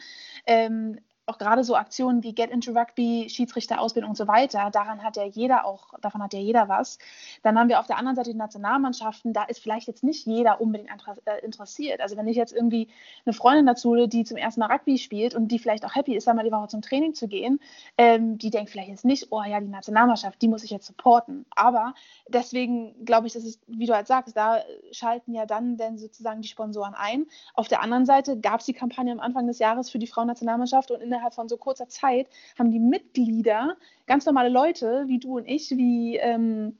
[SPEAKER 4] Ähm, auch gerade so Aktionen wie Get into Rugby, Schiedsrichterausbildung und so weiter, daran hat ja jeder auch, davon hat ja jeder was. Dann haben wir auf der anderen Seite die Nationalmannschaften, da ist vielleicht jetzt nicht jeder unbedingt äh, interessiert. Also wenn ich jetzt irgendwie eine Freundin dazu, die zum ersten Mal Rugby spielt und die vielleicht auch happy ist, einmal die Woche zum Training zu gehen, ähm, die denkt vielleicht jetzt nicht, oh ja, die Nationalmannschaft, die muss ich jetzt supporten. Aber deswegen glaube ich, dass es, wie du halt sagst, da schalten ja dann denn sozusagen die Sponsoren ein. Auf der anderen Seite gab es die Kampagne am Anfang des Jahres für die Frauennationalmannschaft und in der innerhalb von so kurzer Zeit haben die Mitglieder, ganz normale Leute wie du und ich, wie ähm,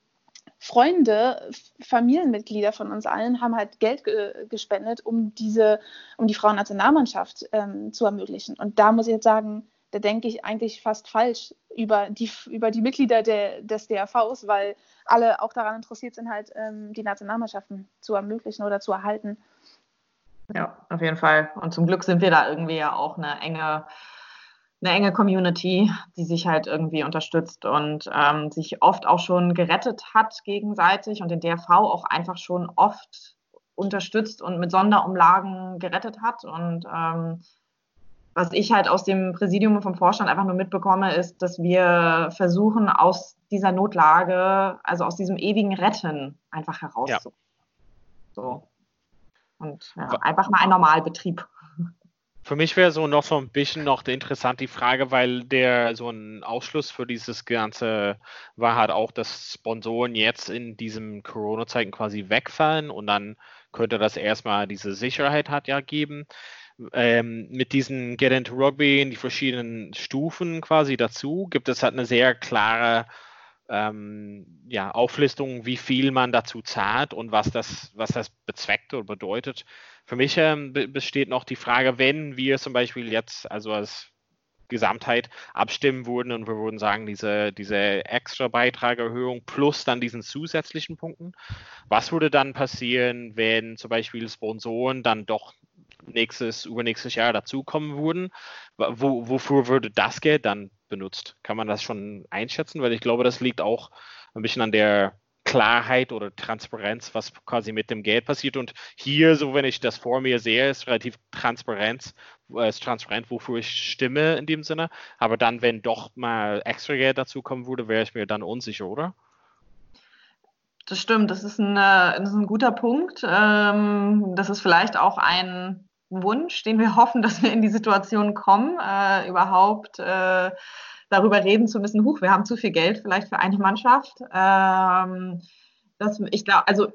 [SPEAKER 4] Freunde, Familienmitglieder von uns allen haben halt Geld ge gespendet, um diese, um die Frauennationalmannschaft ähm, zu ermöglichen. Und da muss ich jetzt sagen, da denke ich eigentlich fast falsch über die, über die Mitglieder der, des DRVs, weil alle auch daran interessiert sind, halt ähm, die Nationalmannschaften zu ermöglichen oder zu erhalten.
[SPEAKER 5] Ja, auf jeden Fall. Und zum Glück sind wir da irgendwie ja auch eine enge eine enge Community, die sich halt irgendwie unterstützt und ähm, sich oft auch schon gerettet hat gegenseitig und den DRV auch einfach schon oft unterstützt und mit Sonderumlagen gerettet hat. Und ähm, was ich halt aus dem Präsidium und vom Vorstand einfach nur mitbekomme, ist, dass wir versuchen, aus dieser Notlage, also aus diesem ewigen Retten einfach herauszukommen. Ja. So. Und ja, einfach mal ein Normalbetrieb.
[SPEAKER 2] Für mich wäre so noch so ein bisschen noch interessant die Frage, weil der so ein Ausschluss für dieses Ganze war halt auch, dass Sponsoren jetzt in diesen Corona-Zeiten quasi wegfallen und dann könnte das erstmal diese Sicherheit hat ja geben. Ähm, mit diesen Get into Rugby in die verschiedenen Stufen quasi dazu gibt es halt eine sehr klare ähm, ja, Auflistung, wie viel man dazu zahlt und was das, was das bezweckt oder bedeutet. Für mich ähm, besteht noch die Frage, wenn wir zum Beispiel jetzt, also als Gesamtheit abstimmen würden und wir würden sagen, diese, diese extra Beitragerhöhung plus dann diesen zusätzlichen Punkten, was würde dann passieren, wenn zum Beispiel Sponsoren dann doch nächstes, übernächstes Jahr dazukommen würden? Wo, wofür würde das Geld dann benutzt? Kann man das schon einschätzen? Weil ich glaube, das liegt auch ein bisschen an der Klarheit oder Transparenz, was quasi mit dem Geld passiert. Und hier, so wenn ich das vor mir sehe, ist relativ transparent, äh, ist transparent, wofür ich stimme in dem Sinne. Aber dann, wenn doch mal extra Geld dazukommen würde, wäre ich mir dann unsicher, oder?
[SPEAKER 5] Das stimmt, das ist ein, das ist ein guter Punkt. Ähm, das ist vielleicht auch ein Wunsch, den wir hoffen, dass wir in die Situation kommen, äh, überhaupt äh, darüber reden zu müssen, huch, wir haben zu viel Geld vielleicht für eine Mannschaft. Ähm, das, ich glaube, also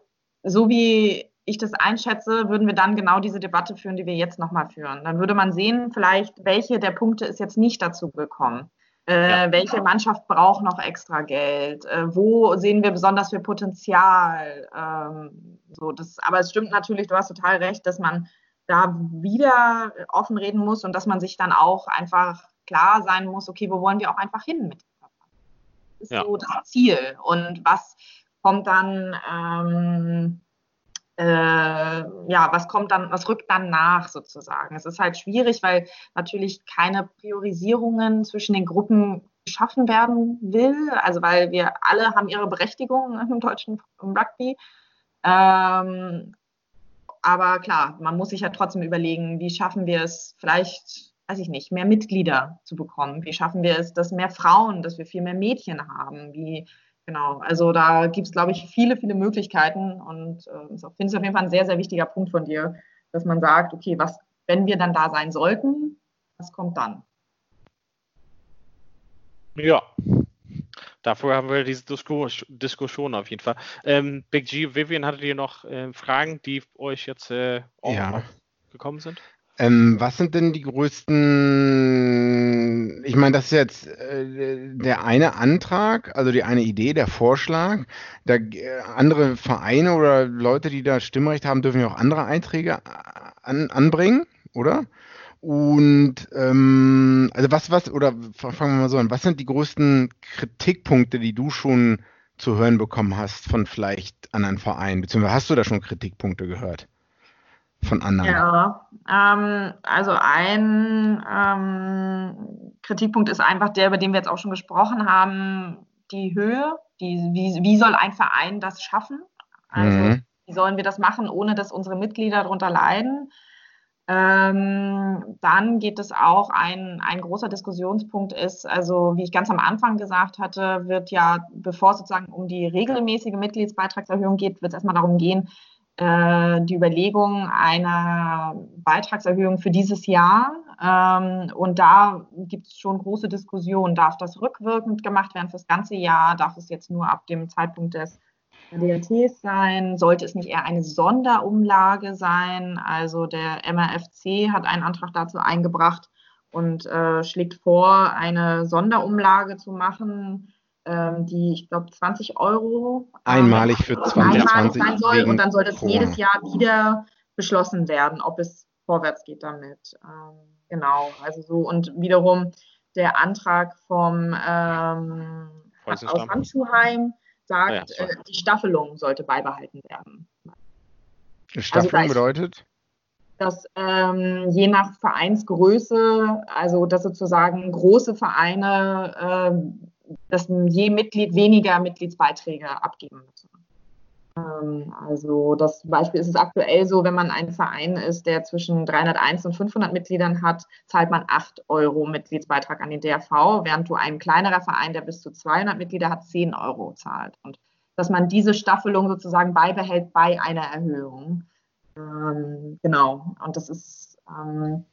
[SPEAKER 5] so wie ich das einschätze, würden wir dann genau diese Debatte führen, die wir jetzt nochmal führen. Dann würde man sehen, vielleicht, welche der Punkte ist jetzt nicht dazu gekommen. Äh, ja. Welche Mannschaft braucht noch extra Geld? Äh, wo sehen wir besonders viel Potenzial? Ähm, so, das, aber es stimmt natürlich, du hast total recht, dass man da wieder offen reden muss und dass man sich dann auch einfach klar sein muss, okay, wo wollen wir auch einfach hin mit Das ist ja. so das Ziel. Und was kommt dann, ähm, äh, ja, was kommt dann, was rückt dann nach sozusagen? Es ist halt schwierig, weil natürlich keine Priorisierungen zwischen den Gruppen geschaffen werden will, also weil wir alle haben ihre Berechtigung im deutschen Rugby. Ähm, aber klar, man muss sich ja trotzdem überlegen, wie schaffen wir es vielleicht, weiß ich nicht, mehr Mitglieder zu bekommen? Wie schaffen wir es, dass mehr Frauen, dass wir viel mehr Mädchen haben? Wie, genau, also da gibt es, glaube ich, viele, viele Möglichkeiten und äh, finde es auf jeden Fall ein sehr, sehr wichtiger Punkt von dir, dass man sagt, okay, was, wenn wir dann da sein sollten, was kommt dann?
[SPEAKER 2] Ja, Dafür haben wir diese Disku Diskussion auf jeden Fall. Ähm, Big G, Vivian, hattet ihr noch äh, Fragen, die euch jetzt äh, auch ja. gekommen sind?
[SPEAKER 3] Ähm, was sind denn die größten, ich meine, das ist jetzt äh, der eine Antrag, also die eine Idee, der Vorschlag. Da, äh, andere Vereine oder Leute, die da Stimmrecht haben, dürfen ja auch andere Einträge an, anbringen, oder? Und ähm, also was, was, oder fangen wir mal so an, was sind die größten Kritikpunkte, die du schon zu hören bekommen hast von vielleicht anderen Vereinen? Beziehungsweise hast du da schon Kritikpunkte gehört? von anderen?
[SPEAKER 5] Ja, ähm, also ein ähm, Kritikpunkt ist einfach der, über den wir jetzt auch schon gesprochen haben, die Höhe. Die, wie, wie soll ein Verein das schaffen? Also mhm. wie sollen wir das machen, ohne dass unsere Mitglieder darunter leiden? Ähm, dann geht es auch, ein, ein großer Diskussionspunkt ist, also wie ich ganz am Anfang gesagt hatte, wird ja, bevor es sozusagen um die regelmäßige Mitgliedsbeitragserhöhung geht, wird es erstmal darum gehen, äh, die Überlegung einer Beitragserhöhung für dieses Jahr. Ähm, und da gibt es schon große Diskussionen. Darf das rückwirkend gemacht werden fürs ganze Jahr? Darf es jetzt nur ab dem Zeitpunkt des DRTs sein? Sollte es nicht eher eine Sonderumlage sein? Also der MRFC hat einen Antrag dazu eingebracht und äh, schlägt vor, eine Sonderumlage zu machen ähm, die, ich glaube, 20 Euro
[SPEAKER 3] einmalig für 2020 einmalig
[SPEAKER 5] sein soll und dann soll das Corona. jedes Jahr wieder beschlossen werden, ob es vorwärts geht damit. Ähm, genau, also so und wiederum der Antrag vom ähm, aus Handschuhheim sagt, ja, äh, die Staffelung sollte beibehalten werden.
[SPEAKER 3] Staffelung also bedeutet?
[SPEAKER 5] dass ähm, je nach Vereinsgröße, also dass sozusagen große Vereine äh, dass je Mitglied weniger Mitgliedsbeiträge abgeben müssen. Ähm, also das Beispiel ist es aktuell so, wenn man ein Verein ist, der zwischen 301 und 500 Mitgliedern hat, zahlt man 8 Euro Mitgliedsbeitrag an den DRV, während du ein kleinerer Verein, der bis zu 200 Mitglieder hat, 10 Euro zahlt. Und dass man diese Staffelung sozusagen beibehält bei einer Erhöhung. Ähm, genau. Und das ist ähm,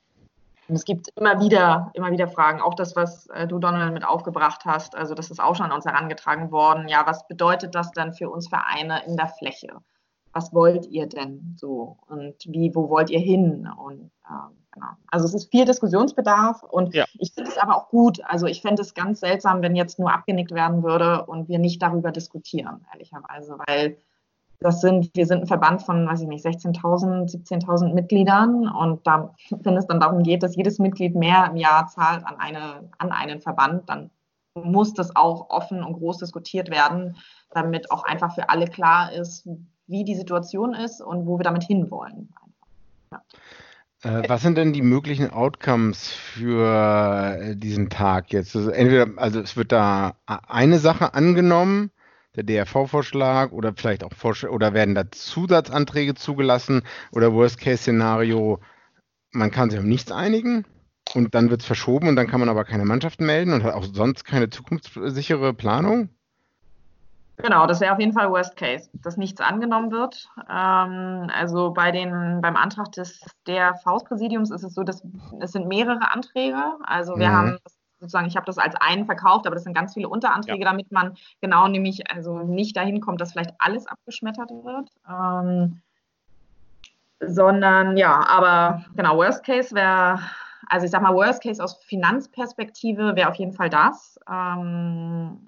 [SPEAKER 5] und es gibt immer wieder, immer wieder Fragen. Auch das, was äh, du, Donald, mit aufgebracht hast. Also, das ist auch schon an uns herangetragen worden. Ja, was bedeutet das dann für uns Vereine in der Fläche? Was wollt ihr denn so? Und wie, wo wollt ihr hin? Und äh, genau. Also, es ist viel Diskussionsbedarf und ja. ich finde es aber auch gut. Also, ich fände es ganz seltsam, wenn jetzt nur abgenickt werden würde und wir nicht darüber diskutieren, ehrlicherweise, weil das sind, wir sind ein Verband von, weiß ich nicht, 16.000, 17.000 Mitgliedern und da, wenn es dann darum geht, dass jedes Mitglied mehr im Jahr zahlt an, eine, an einen Verband, dann muss das auch offen und groß diskutiert werden, damit auch einfach für alle klar ist, wie die Situation ist und wo wir damit hinwollen.
[SPEAKER 3] Ja. Äh, was sind denn die möglichen Outcomes für äh, diesen Tag jetzt? Also entweder, also es wird da eine Sache angenommen, der DRV-Vorschlag oder vielleicht auch oder werden da Zusatzanträge zugelassen oder Worst-Case-Szenario, man kann sich auf nichts einigen und dann wird es verschoben und dann kann man aber keine Mannschaft melden und hat auch sonst keine zukunftssichere Planung?
[SPEAKER 5] Genau, das wäre auf jeden Fall Worst Case, dass nichts angenommen wird. Ähm, also bei den, beim Antrag des DRV-Präsidiums ist es so, dass es sind mehrere Anträge. Also wir mhm. haben das sozusagen, ich habe das als einen verkauft, aber das sind ganz viele Unteranträge, ja. damit man genau nämlich also nicht dahin kommt, dass vielleicht alles abgeschmettert wird. Ähm, sondern ja, aber genau, Worst Case wäre, also ich sag mal, Worst Case aus Finanzperspektive wäre auf jeden Fall das. Ähm,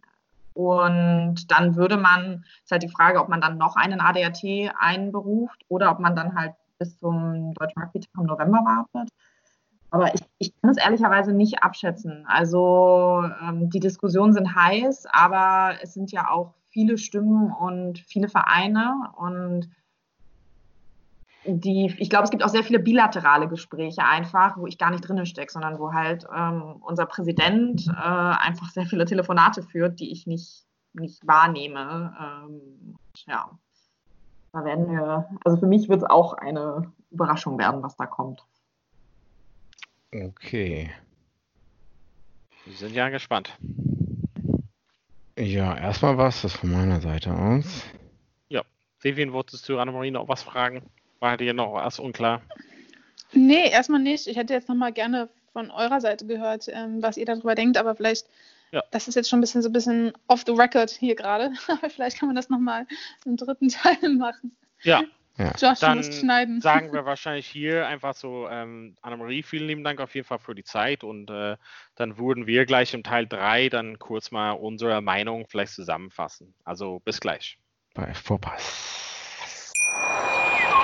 [SPEAKER 5] und dann würde man, ist halt die Frage, ob man dann noch einen ADAT einberuft oder ob man dann halt bis zum Deutschen Rugby im November wartet. Aber ich, ich kann es ehrlicherweise nicht abschätzen. Also ähm, die Diskussionen sind heiß, aber es sind ja auch viele Stimmen und viele Vereine und die, ich glaube, es gibt auch sehr viele bilaterale Gespräche einfach, wo ich gar nicht drinnen stecke, sondern wo halt ähm, unser Präsident äh, einfach sehr viele Telefonate führt, die ich nicht, nicht wahrnehme. Ähm, ja, da werden wir, also für mich wird es auch eine Überraschung werden, was da kommt.
[SPEAKER 3] Okay.
[SPEAKER 2] Wir sind ja gespannt.
[SPEAKER 3] Ja, erstmal was, das von meiner Seite aus.
[SPEAKER 2] Ja. Vivian, wolltest du Anna-Marie noch was fragen? War dir noch was unklar?
[SPEAKER 4] Nee, erstmal nicht. Ich hätte jetzt nochmal gerne von eurer Seite gehört, ähm, was ihr darüber denkt, aber vielleicht, ja. das ist jetzt schon ein bisschen so ein bisschen off the record hier gerade, (laughs) aber vielleicht kann man das nochmal im dritten Teil (laughs) machen.
[SPEAKER 2] Ja,
[SPEAKER 4] Ja. Josh,
[SPEAKER 2] dann sagen wir (laughs) wahrscheinlich hier einfach so, ähm, Annemarie, vielen lieben Dank auf jeden Fall für die Zeit und äh, dann würden wir gleich im Teil 3 dann kurz mal unsere Meinung vielleicht zusammenfassen. Also bis gleich.
[SPEAKER 3] Bei Vorpass.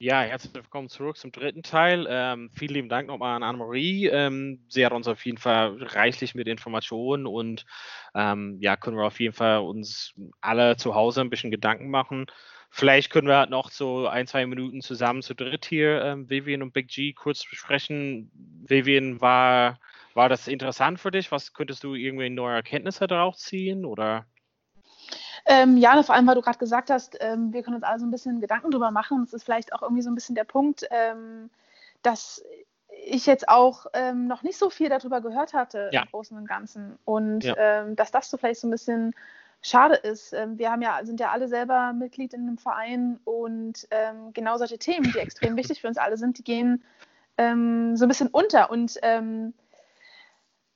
[SPEAKER 2] Ja, herzlich willkommen zurück zum dritten Teil. Ähm, vielen lieben Dank nochmal an Anne-Marie. Ähm, sie hat uns auf jeden Fall reichlich mit Informationen und ähm, ja, können wir auf jeden Fall uns alle zu Hause ein bisschen Gedanken machen. Vielleicht können wir halt noch so ein, zwei Minuten zusammen zu dritt hier, ähm, Vivian und Big G, kurz besprechen. Vivian, war, war das interessant für dich? Was könntest du irgendwie neue Erkenntnisse daraus ziehen? Oder?
[SPEAKER 4] Ähm, ja, vor allem, weil du gerade gesagt hast, ähm, wir können uns alle so ein bisschen Gedanken drüber machen. Das ist vielleicht auch irgendwie so ein bisschen der Punkt, ähm, dass ich jetzt auch ähm, noch nicht so viel darüber gehört hatte ja. im Großen und Ganzen. Und ja. Ähm, dass das so vielleicht so ein bisschen schade ist. Ähm, wir haben ja, sind ja alle selber Mitglied in einem Verein und genau solche Themen, die extrem (laughs) wichtig für uns alle sind, die gehen so ein bisschen unter. Und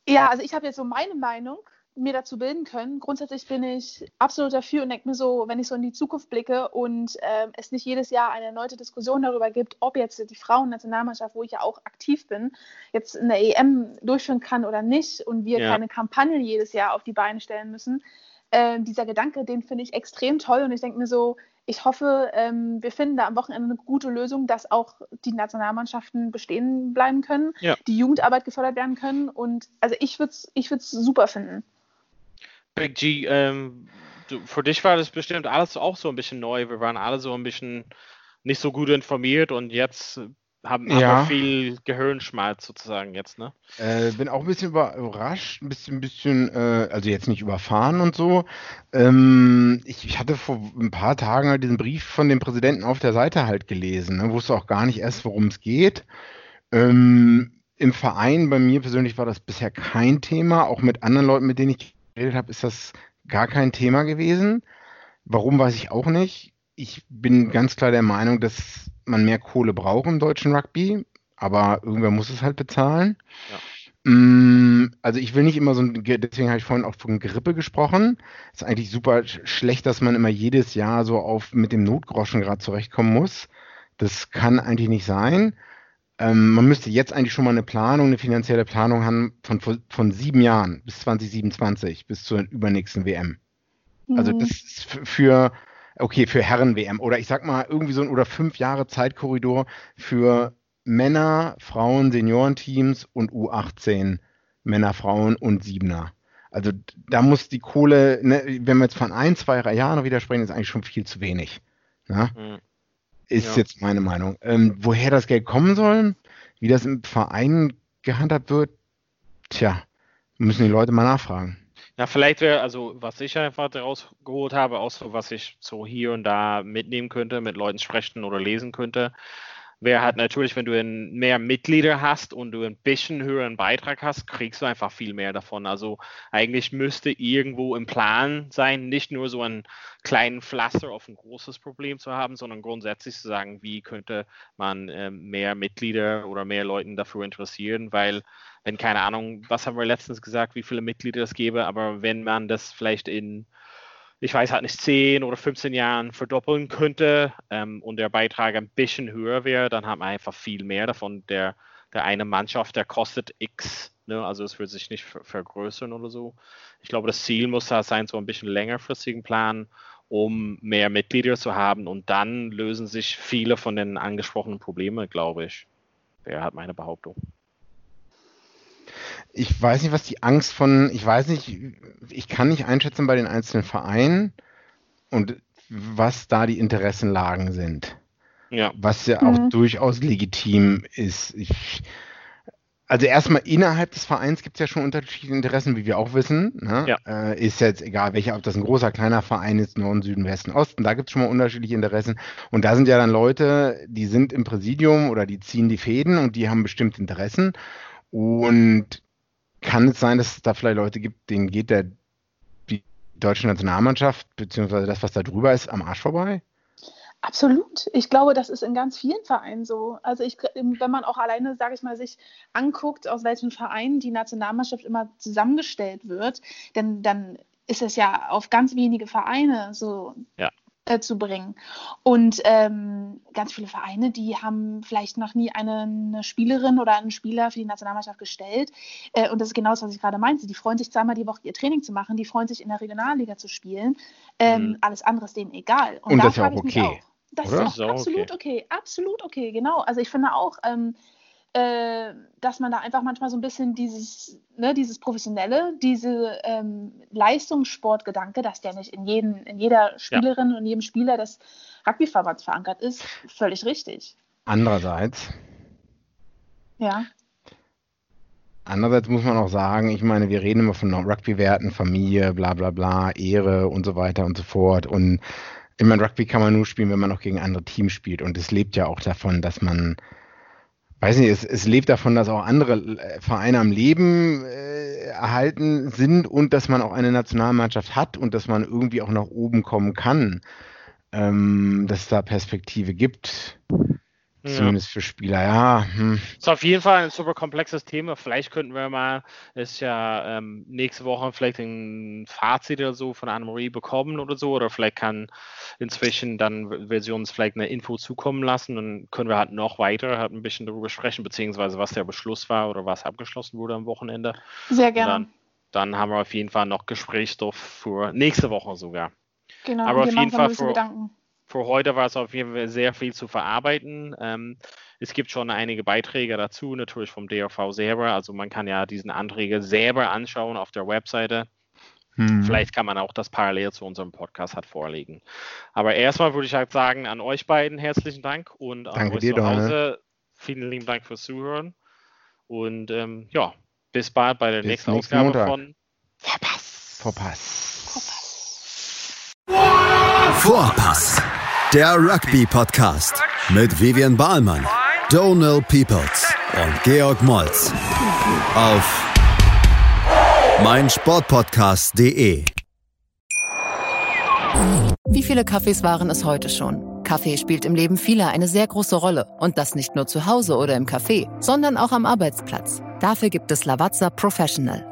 [SPEAKER 4] ja, also ich habe jetzt so meine Meinung mir dazu bilden können. Grundsätzlich bin ich absolut dafür und denke mir so, wenn ich so in die Zukunft blicke und äh, es nicht jedes Jahr eine erneute Diskussion darüber gibt, ob jetzt die Frauen-Nationalmannschaft, wo ich ja auch aktiv bin, jetzt eine EM durchführen kann oder nicht und wir ja. keine Kampagnen jedes Jahr auf die Beine stellen müssen. Äh, dieser Gedanke, den finde ich extrem toll und ich denke mir so, ich hoffe, ähm, wir finden da am Wochenende eine gute Lösung, dass auch die Nationalmannschaften bestehen bleiben können, ja. die Jugendarbeit gefördert werden können und also ich würde es ich super finden.
[SPEAKER 2] Big G, ähm, du, für dich war das bestimmt alles auch so ein bisschen neu. Wir waren alle so ein bisschen nicht so gut informiert und jetzt haben ja. aber viel Gehirnschmalz sozusagen jetzt, ne?
[SPEAKER 3] Äh, bin auch ein bisschen überrascht, ein bisschen, ein bisschen, äh, also jetzt nicht überfahren und so. Ähm, ich, ich, hatte vor ein paar Tagen halt diesen Brief von dem Präsidenten auf der Seite halt gelesen, ne? wusste auch gar nicht erst, worum es geht. Ähm, Im Verein, bei mir persönlich war das bisher kein Thema, auch mit anderen Leuten, mit denen ich geredet habe, ist das gar kein Thema gewesen. Warum weiß ich auch nicht. Ich bin ganz klar der Meinung, dass man mehr Kohle braucht im deutschen Rugby, aber irgendwer muss es halt bezahlen. Ja. Mm, also ich will nicht immer so, ein, deswegen habe ich vorhin auch von Grippe gesprochen. Es ist eigentlich super schlecht, dass man immer jedes Jahr so auf mit dem Notgroschen gerade zurechtkommen muss. Das kann eigentlich nicht sein. Ähm, man müsste jetzt eigentlich schon mal eine Planung, eine finanzielle Planung haben von, von sieben Jahren bis 2027, bis zur übernächsten WM. Also mhm. Also das ist für, okay, für Herren-WM oder ich sag mal irgendwie so ein oder fünf Jahre Zeitkorridor für Männer, Frauen, Seniorenteams und U18 Männer, Frauen und Siebener. Also da muss die Kohle, ne, wenn wir jetzt von ein, zwei Jahren wieder sprechen, ist eigentlich schon viel zu wenig. Ne? Mhm. Ist ja. jetzt meine Meinung. Ähm, woher das Geld kommen soll, wie das im Verein gehandhabt wird, tja, müssen die Leute mal nachfragen.
[SPEAKER 2] Ja, vielleicht wäre, also was ich einfach daraus geholt habe, auch so, was ich so hier und da mitnehmen könnte, mit Leuten sprechen oder lesen könnte, wäre halt natürlich, wenn du mehr Mitglieder hast und du ein bisschen höheren Beitrag hast, kriegst du einfach viel mehr davon. Also eigentlich müsste irgendwo im Plan sein, nicht nur so einen kleinen Pflaster auf ein großes Problem zu haben, sondern grundsätzlich zu sagen, wie könnte man äh, mehr Mitglieder oder mehr Leuten dafür interessieren, weil wenn keine Ahnung, was haben wir letztens gesagt, wie viele Mitglieder es gäbe, aber wenn man das vielleicht in ich weiß halt nicht, 10 oder 15 Jahren verdoppeln könnte ähm, und der Beitrag ein bisschen höher wäre, dann hat man einfach viel mehr davon. Der, der eine Mannschaft, der kostet X, ne? also es wird sich nicht vergrößern oder so. Ich glaube, das Ziel muss da sein, so ein bisschen längerfristigen Plan, um mehr Mitglieder zu haben und dann lösen sich viele von den angesprochenen Problemen, glaube ich. Wäre halt meine Behauptung
[SPEAKER 3] ich weiß nicht, was die Angst von, ich weiß nicht, ich kann nicht einschätzen bei den einzelnen Vereinen und was da die Interessenlagen sind. Ja. Was ja auch mhm. durchaus legitim ist. Ich, also erstmal innerhalb des Vereins gibt es ja schon unterschiedliche Interessen, wie wir auch wissen. Ne? Ja. Äh, ist jetzt egal, welcher, ob das ein großer, kleiner Verein ist, Norden, Süden, Westen, Osten, da gibt es schon mal unterschiedliche Interessen. Und da sind ja dann Leute, die sind im Präsidium oder die ziehen die Fäden und die haben bestimmte Interessen. Und kann es sein, dass es da vielleicht Leute gibt, denen geht der, die deutsche Nationalmannschaft, beziehungsweise das, was da drüber ist, am Arsch vorbei?
[SPEAKER 4] Absolut. Ich glaube, das ist in ganz vielen Vereinen so. Also ich, wenn man auch alleine, sage ich mal, sich anguckt, aus welchen Vereinen die Nationalmannschaft immer zusammengestellt wird, denn dann ist es ja auf ganz wenige Vereine so ja. Äh, zu bringen. Und ähm, ganz viele Vereine, die haben vielleicht noch nie eine, eine, Spielerin oder einen Spieler für die Nationalmannschaft gestellt. Äh, und das ist genau das, was ich gerade meinte. Die freuen sich zweimal die Woche ihr Training zu machen, die freuen sich in der Regionalliga zu spielen. Ähm, mhm. Alles andere ist denen egal.
[SPEAKER 3] Und, Und da das ist ja auch okay.
[SPEAKER 4] Das Oder? ist auch absolut okay. okay. absolut okay, genau. Also ich finde auch, ähm, äh, dass man da einfach manchmal so ein bisschen dieses, ne, dieses Professionelle, diese ähm, Leistungssportgedanke, dass der nicht in, jeden, in jeder Spielerin ja. und jedem Spieler des Rugbyverbands verankert ist, völlig richtig.
[SPEAKER 3] Andererseits.
[SPEAKER 4] Ja.
[SPEAKER 3] Andererseits muss man auch sagen, ich meine, wir reden immer von Rugby-Werten, Familie, bla bla bla, Ehre und so weiter und so fort. Und ich meine, Rugby kann man nur spielen, wenn man auch gegen andere Teams spielt. Und es lebt ja auch davon, dass man, weiß nicht, es, es lebt davon, dass auch andere äh, Vereine am Leben äh, erhalten sind und dass man auch eine Nationalmannschaft hat und dass man irgendwie auch nach oben kommen kann. Ähm, dass es da Perspektive gibt. Zumindest ja. für Spieler, ja. Hm.
[SPEAKER 2] Ist auf jeden Fall ein super komplexes Thema. Vielleicht könnten wir mal, ist ja ähm, nächste Woche vielleicht ein Fazit oder so von Annemarie bekommen oder so. Oder vielleicht kann inzwischen dann uns vielleicht eine Info zukommen lassen. Dann können wir halt noch weiter halt ein bisschen darüber sprechen, beziehungsweise was der Beschluss war oder was abgeschlossen wurde am Wochenende.
[SPEAKER 4] Sehr gerne.
[SPEAKER 2] Dann, dann, haben wir auf jeden Fall noch Gesprächsstoff für nächste Woche sogar.
[SPEAKER 4] Genau, aber auf jeden Fall für,
[SPEAKER 2] Gedanken für heute war es auf jeden Fall sehr viel zu verarbeiten. Ähm, es gibt schon einige Beiträge dazu, natürlich vom DRV selber. Also man kann ja diesen Anträge selber anschauen auf der Webseite. Hm. Vielleicht kann man auch das parallel zu unserem Podcast hat vorlegen. Aber erstmal würde ich halt sagen, an euch beiden herzlichen Dank und an
[SPEAKER 3] Danke
[SPEAKER 2] euch
[SPEAKER 3] dir,
[SPEAKER 2] zu Hause vielen lieben Dank fürs Zuhören. Und ähm, ja, bis bald bei der bis nächsten Ausgabe Montag. von
[SPEAKER 3] Vorpass.
[SPEAKER 1] Vorpass. Vorpass. Der Rugby-Podcast mit Vivian Bahlmann, Donal Peoples und Georg Moltz auf meinsportpodcast.de.
[SPEAKER 7] Wie viele Kaffees waren es heute schon? Kaffee spielt im Leben vieler eine sehr große Rolle. Und das nicht nur zu Hause oder im Café, sondern auch am Arbeitsplatz. Dafür gibt es Lavazza Professional.